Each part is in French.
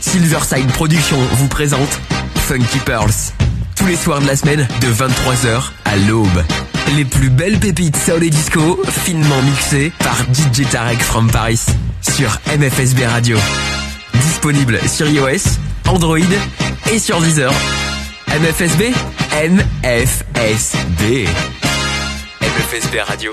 Silverside Productions vous présente Funky Pearls. Tous les soirs de la semaine, de 23h à l'aube. Les plus belles pépites soul et disco, finement mixées par DJ Tarek from Paris. Sur MFSB Radio. Disponible sur iOS, Android et sur Deezer. MFSB MFSB. MFSB Radio.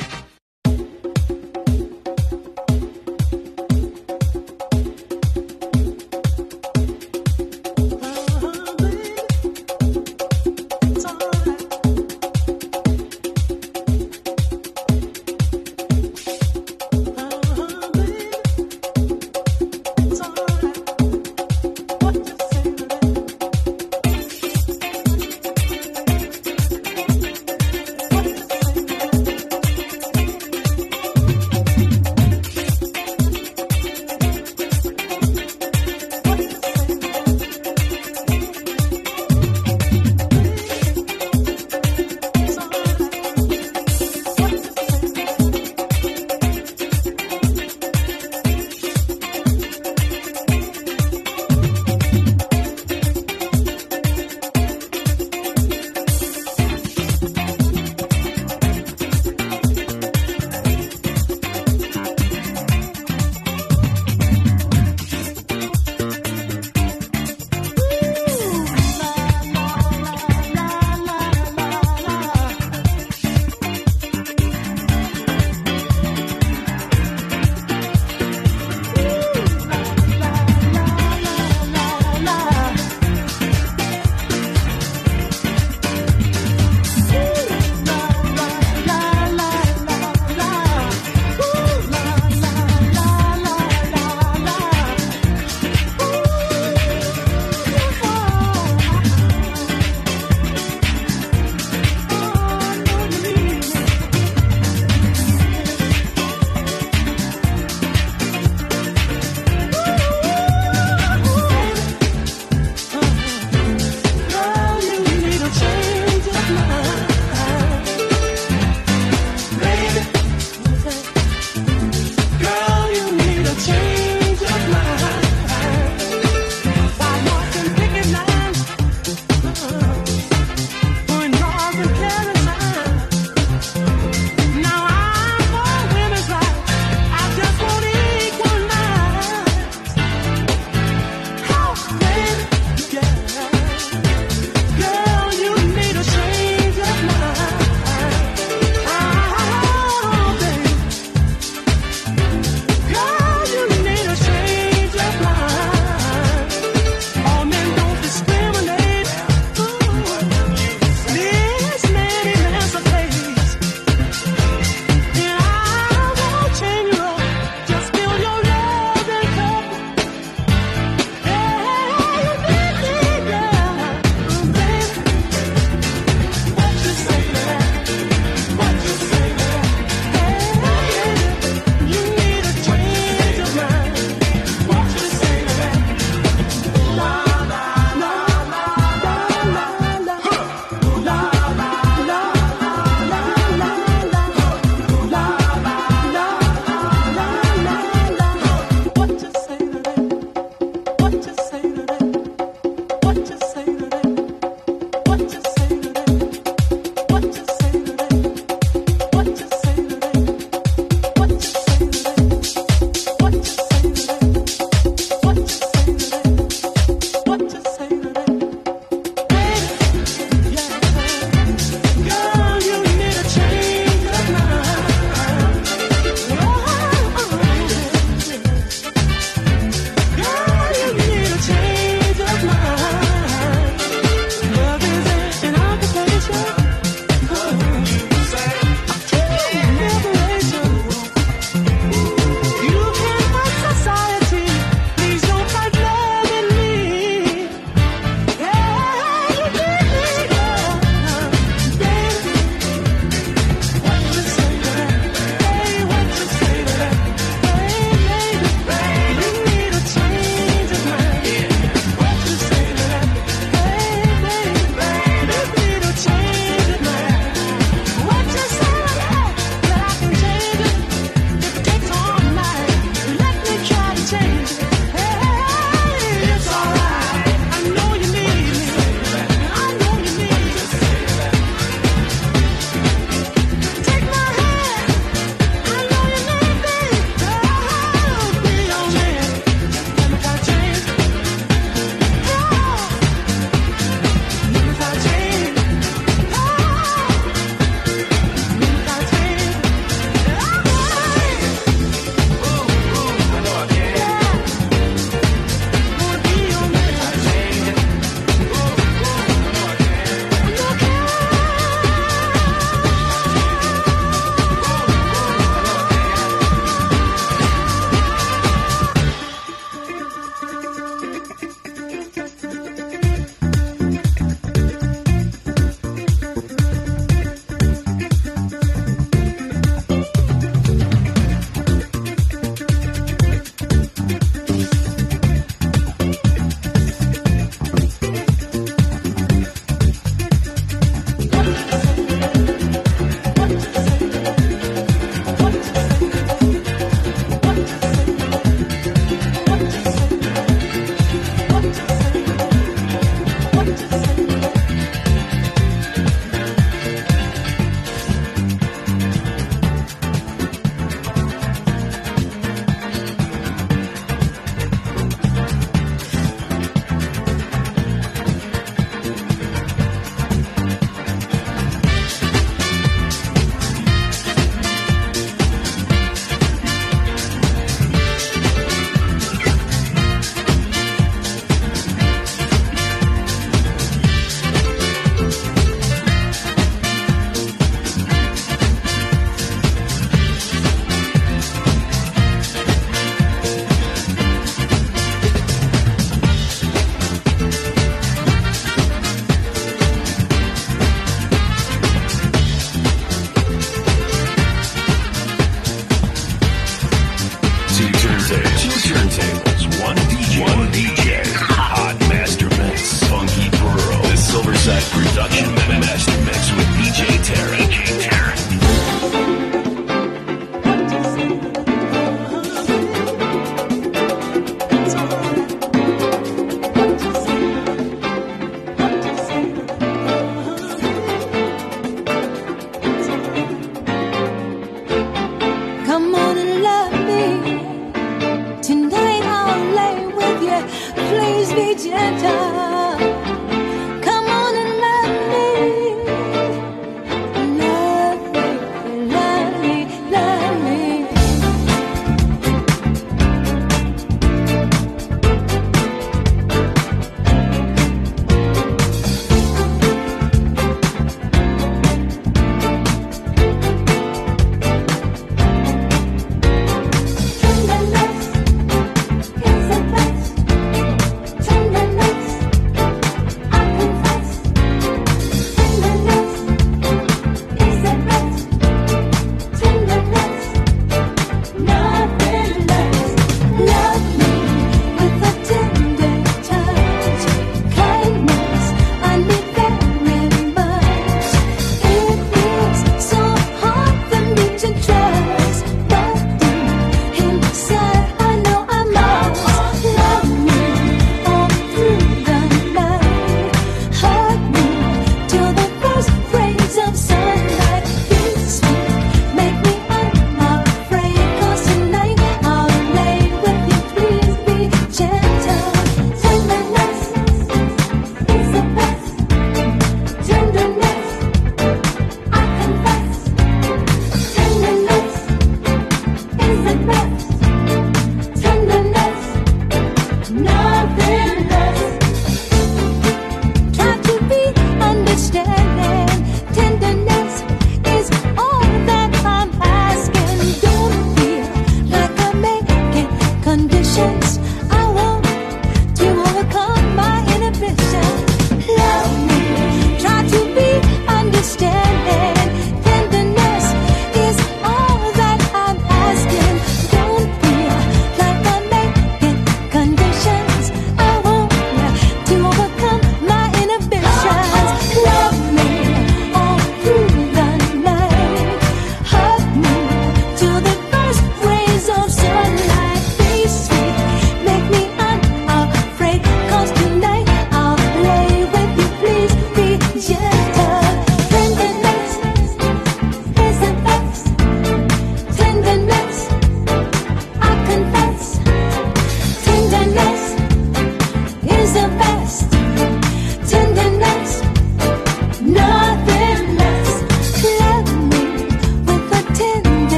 街头。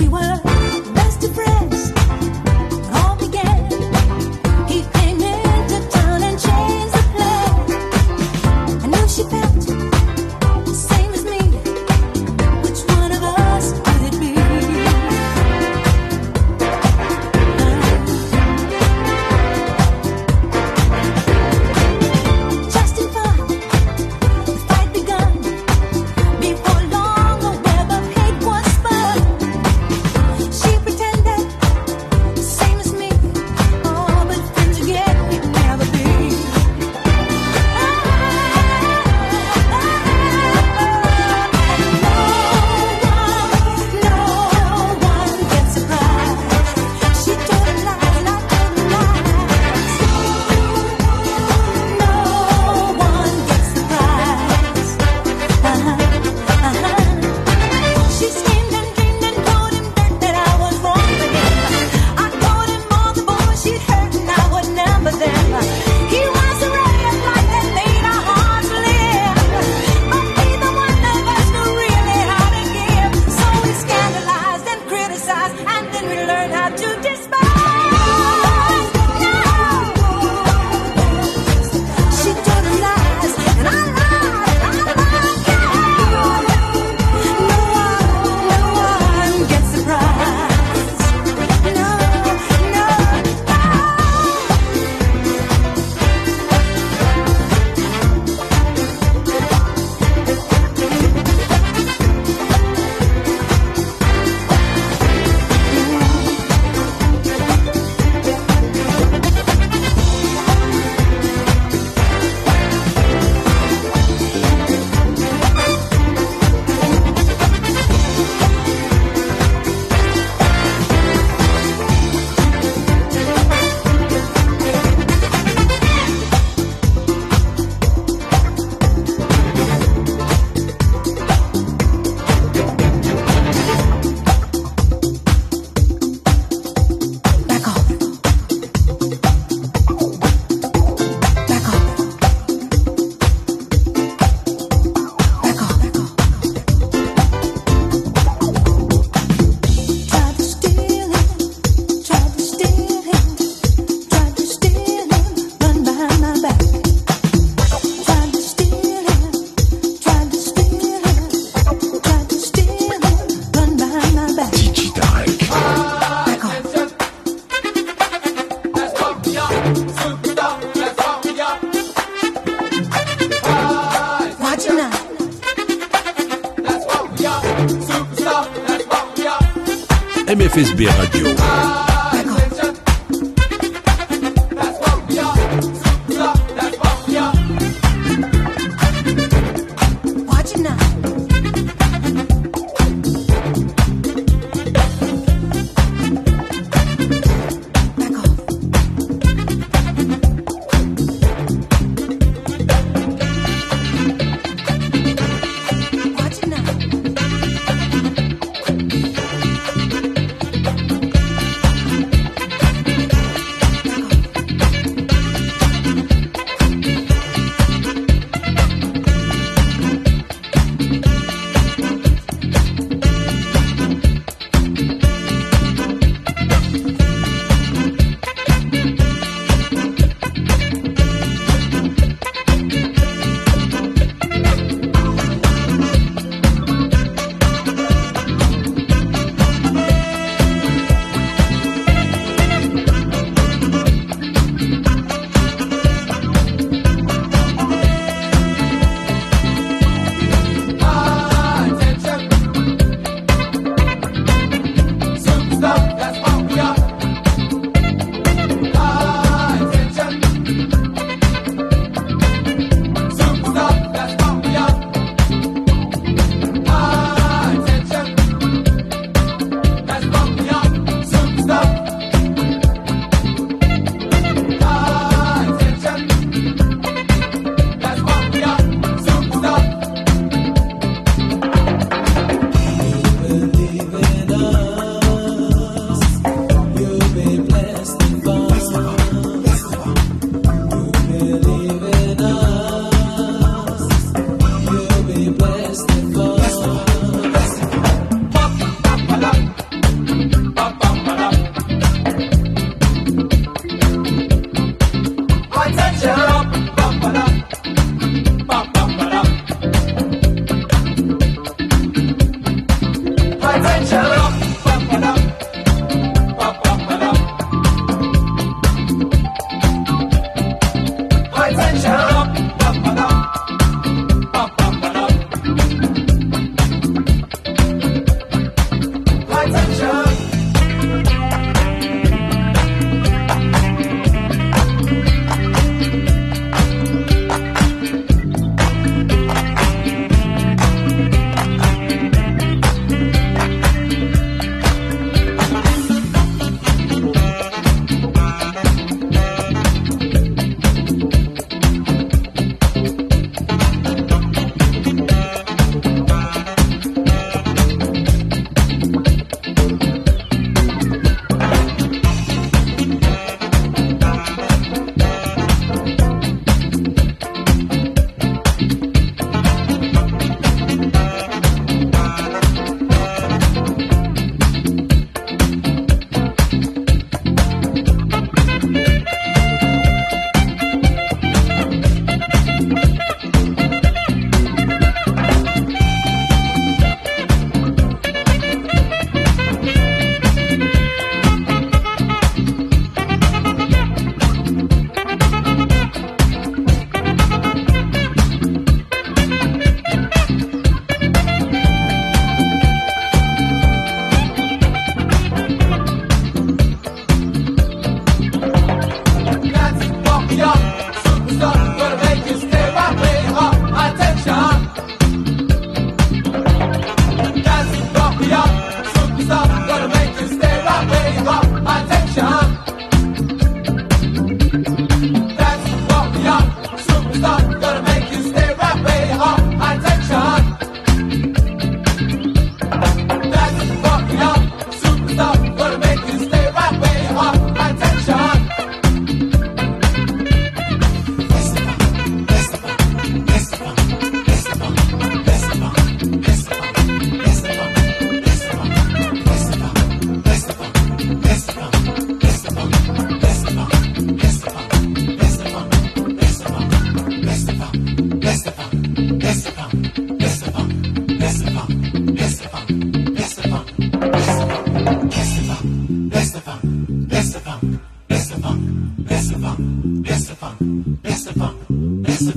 we were.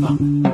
Lima.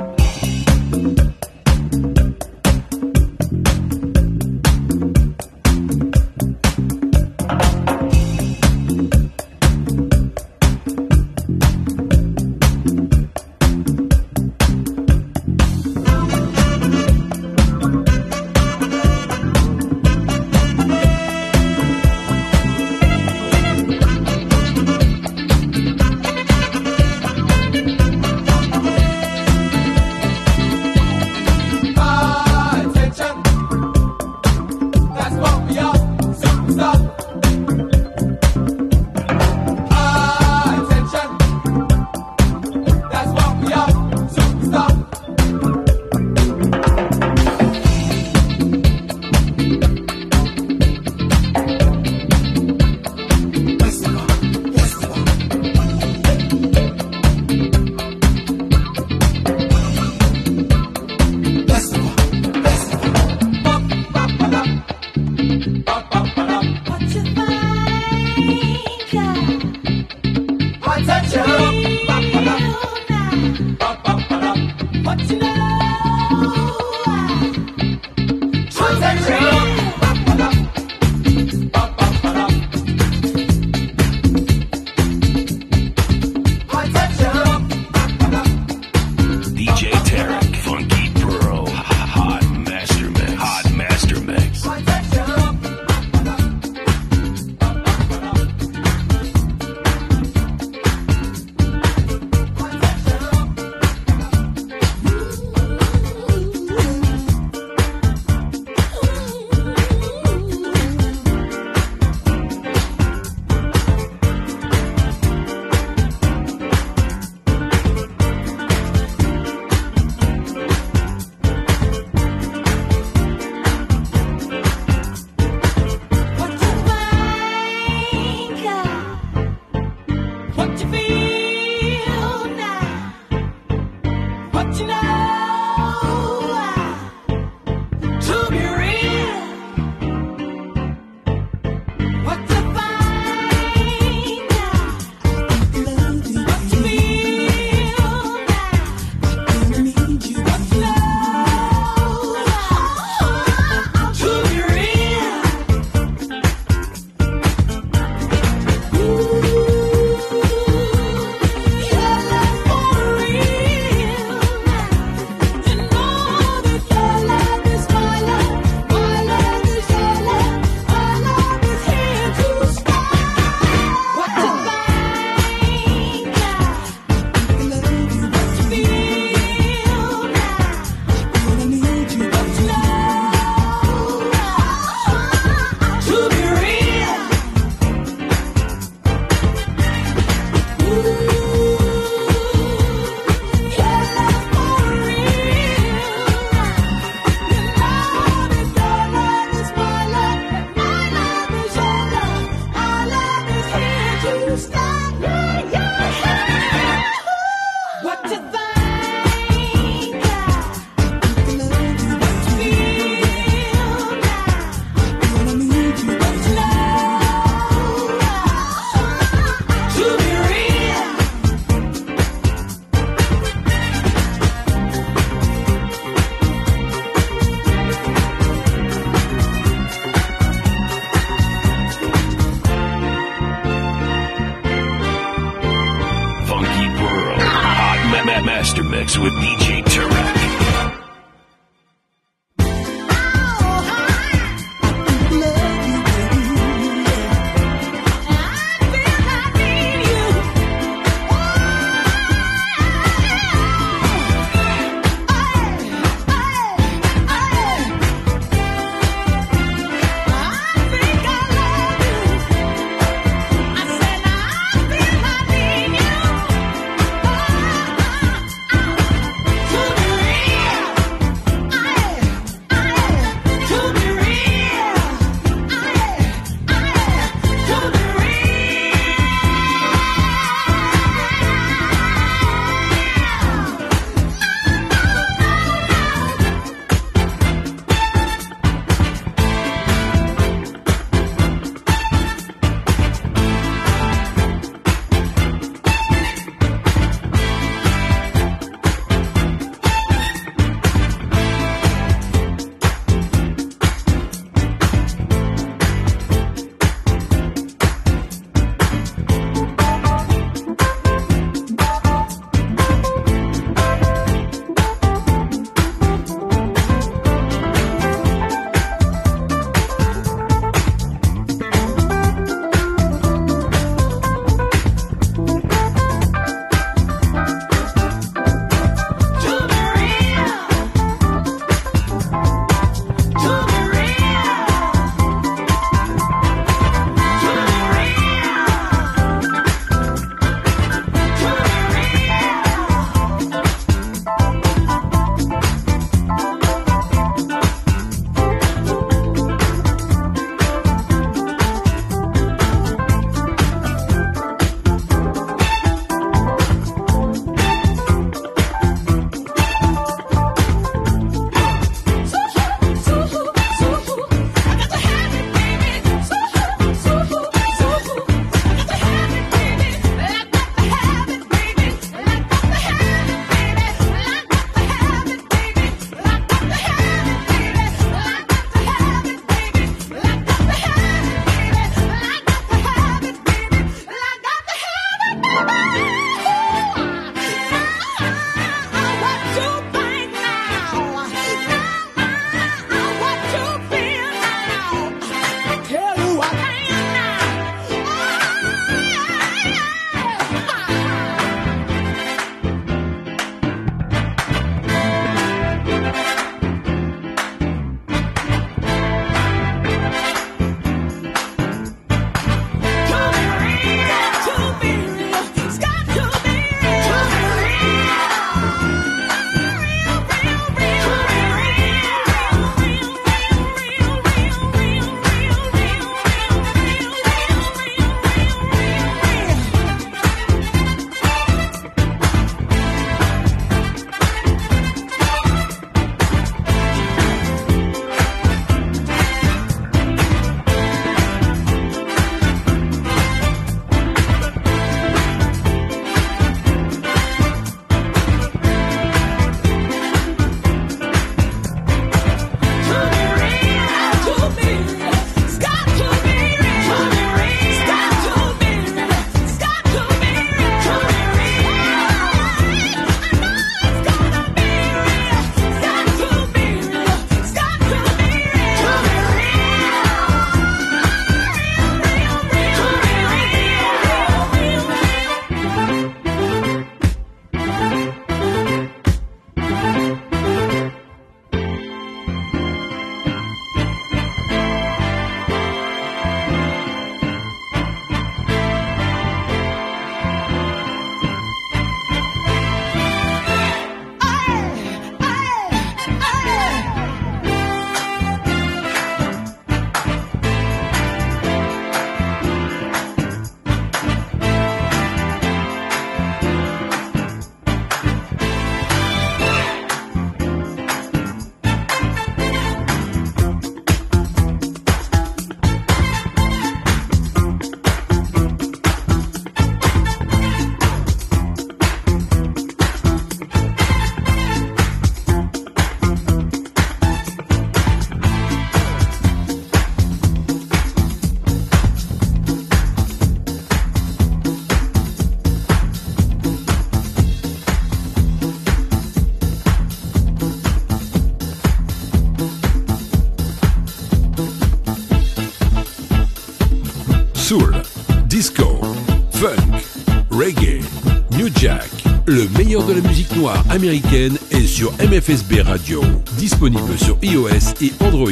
Américaine est sur MFSB Radio, disponible sur iOS et Android.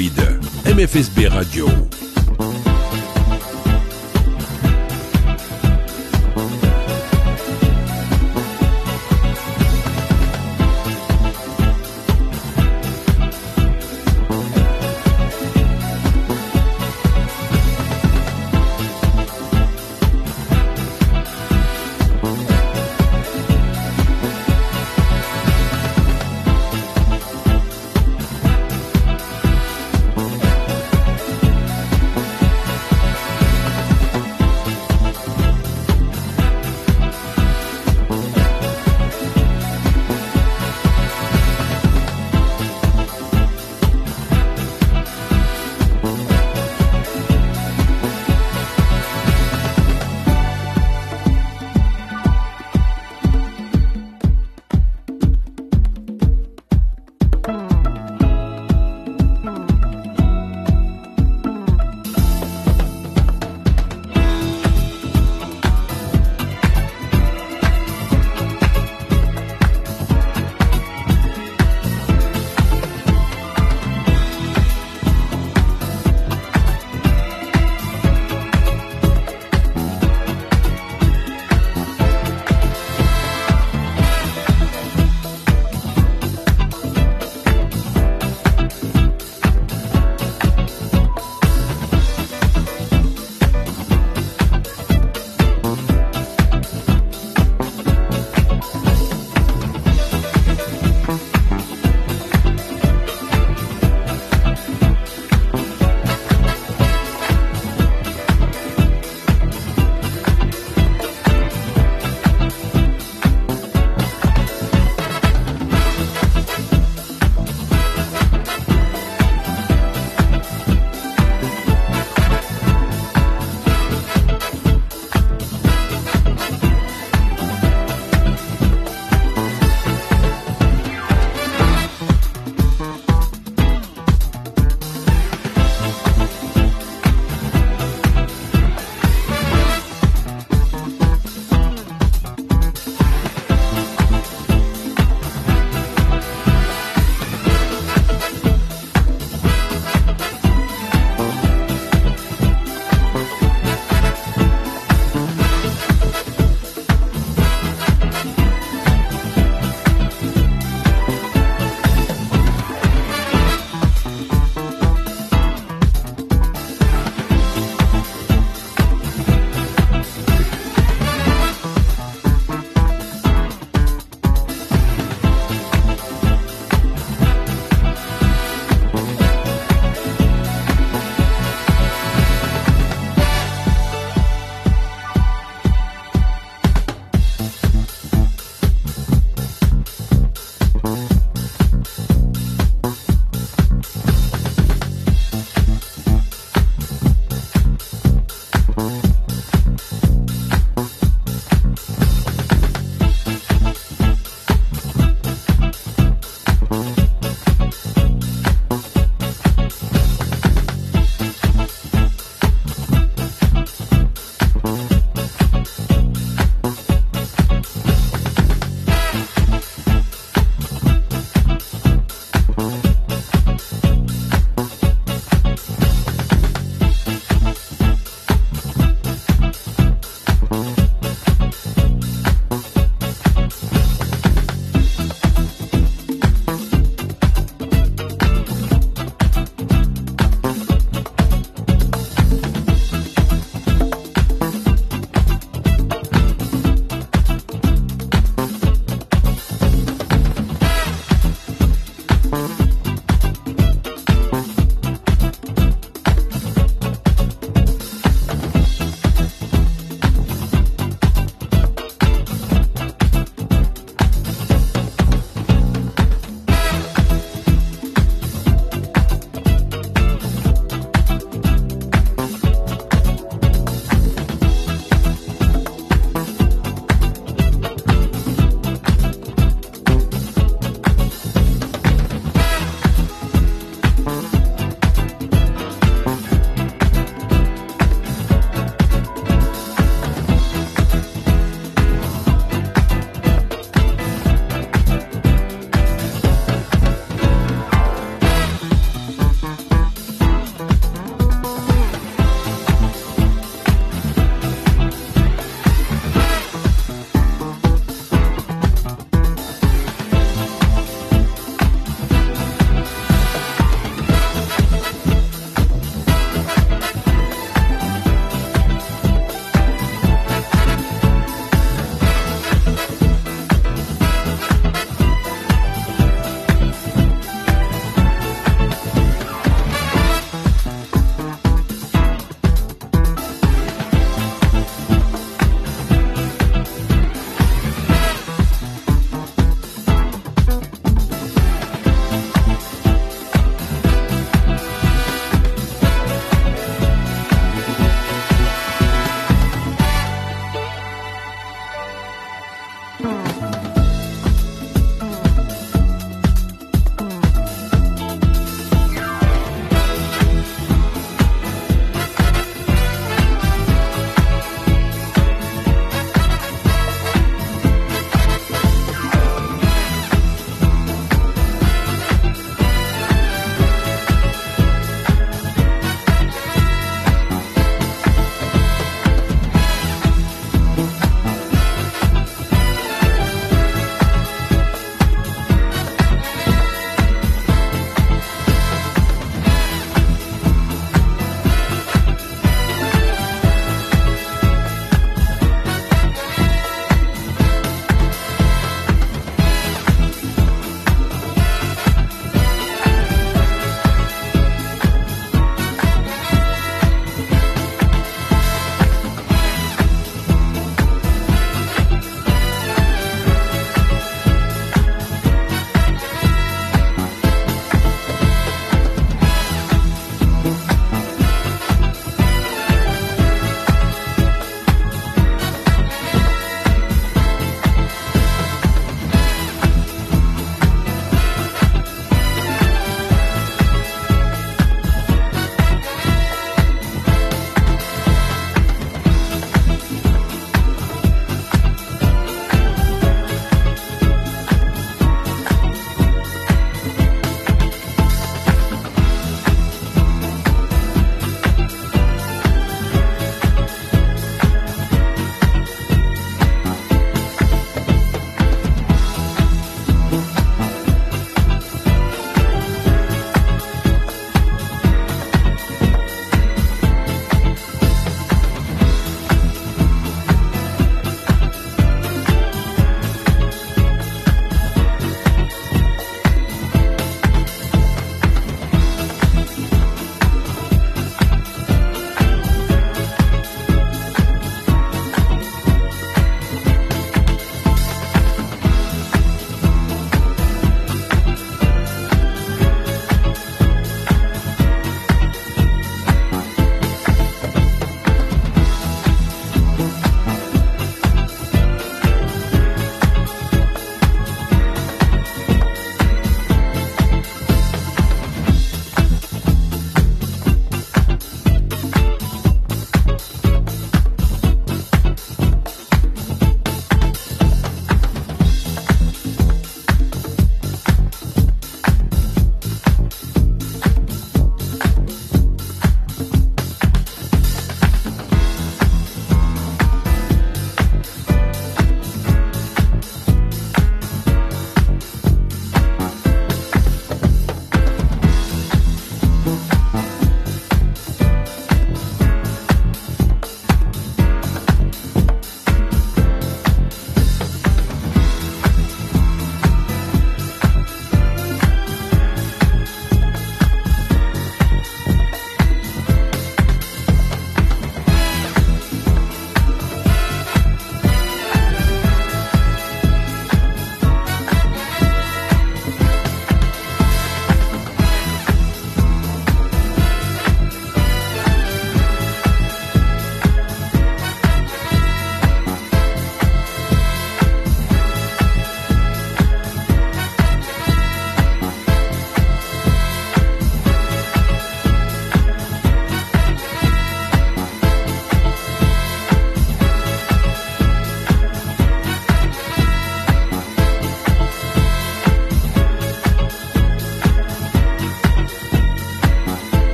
MFSB Radio,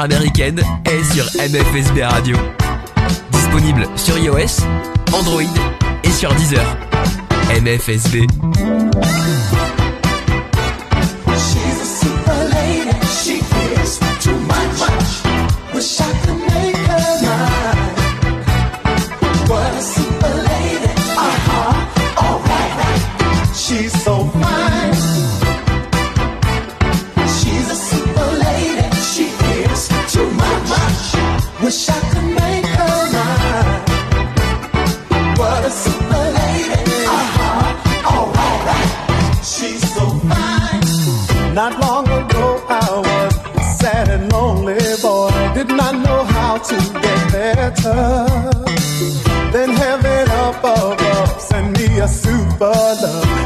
Américaine est sur MFSB Radio. Disponible sur iOS, Android et sur Deezer. MFSB.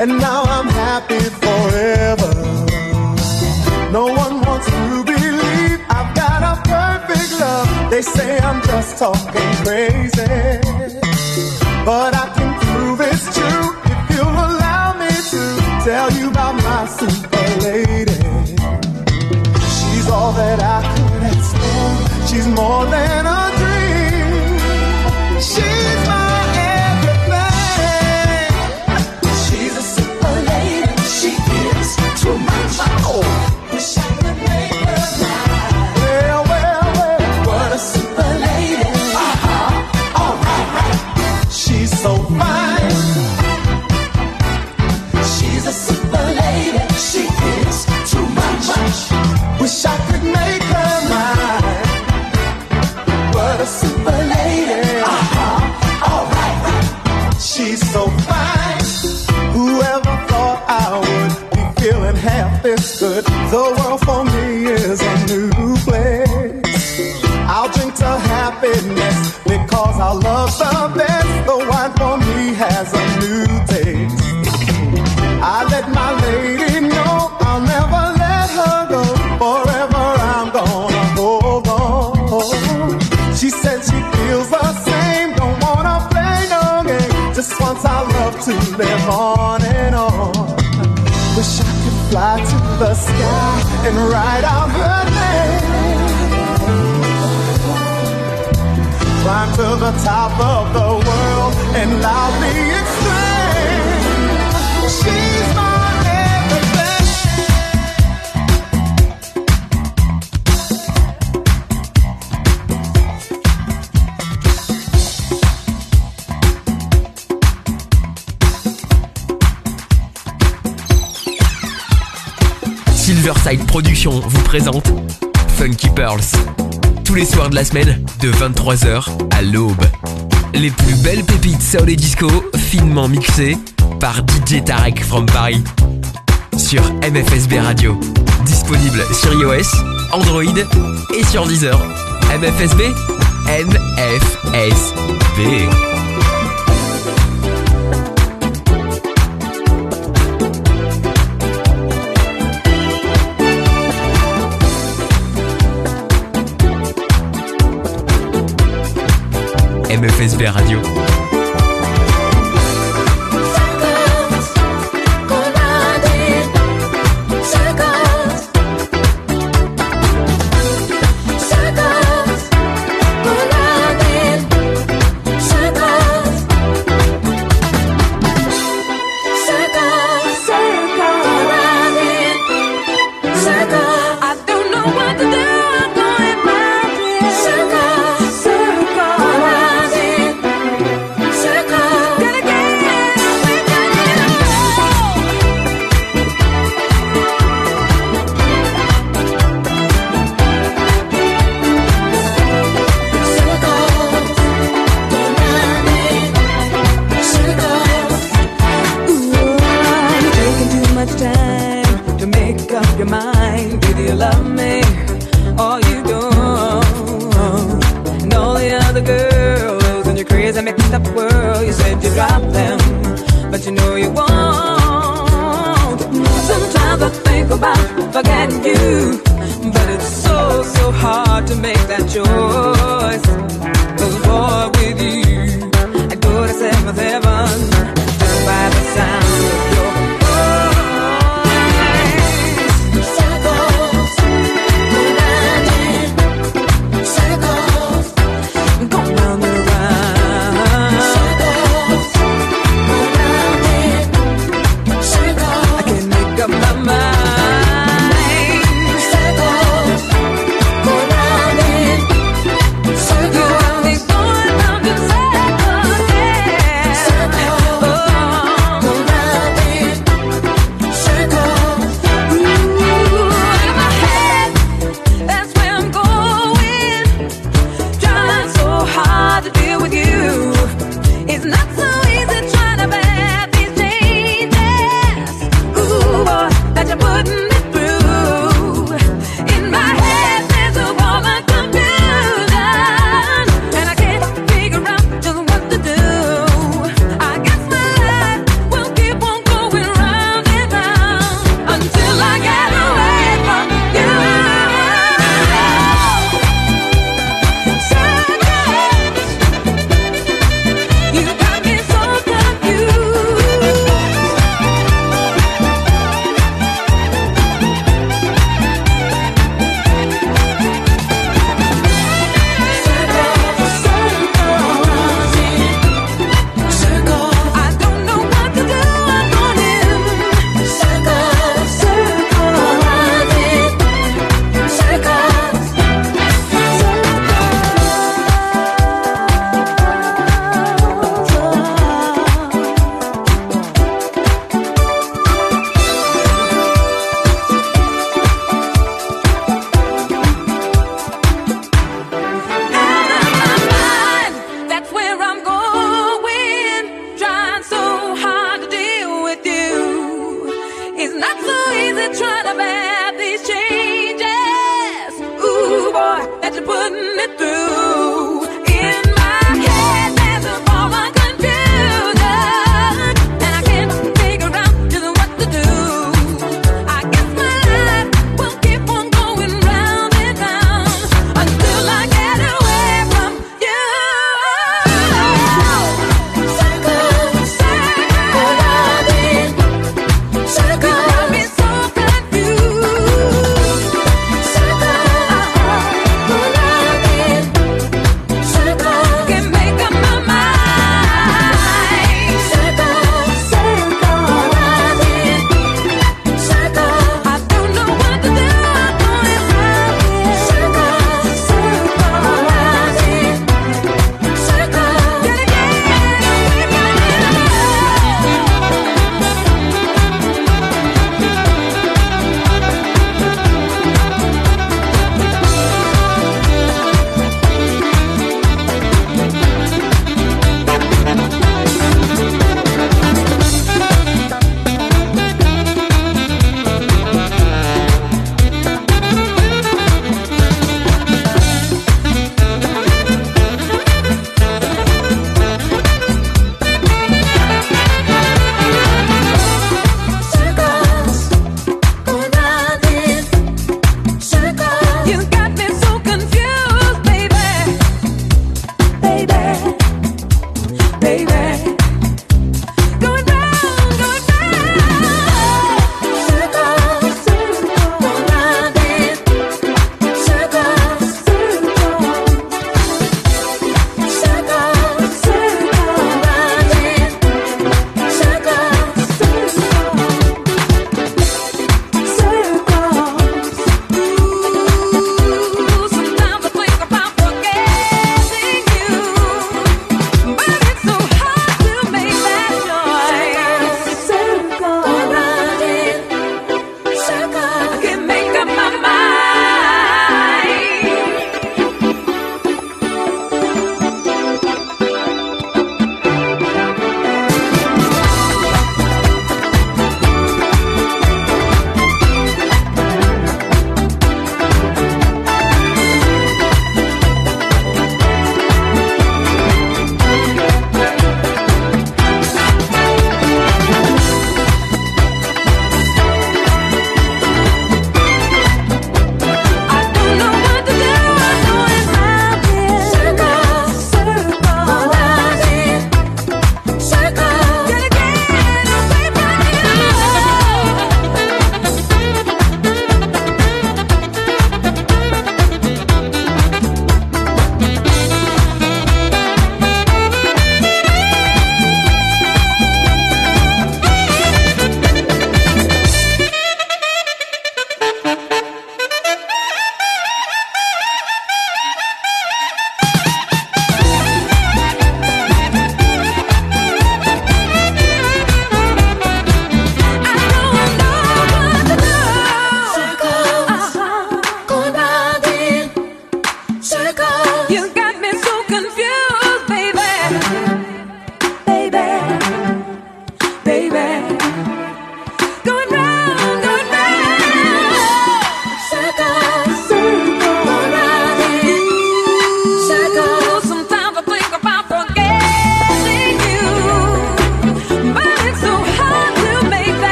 And now I'm happy forever. No one wants to believe I've got a perfect love. They say I'm just talking crazy, but I can prove it's true if you'll allow me to tell you about my super lady. She's all that I could ask for. She's more than Just wants our love to live on and on. Wish I could fly to the sky and write out her name. Climb to the top of the world and loudly exclaim. Silverside Productions vous présente Funky Pearls. Tous les soirs de la semaine, de 23h à l'aube. Les plus belles pépites soul et disco, finement mixées par DJ Tarek from Paris. Sur MFSB Radio. Disponible sur iOS, Android et sur Deezer. MFSB MFSB. MFSB Radio.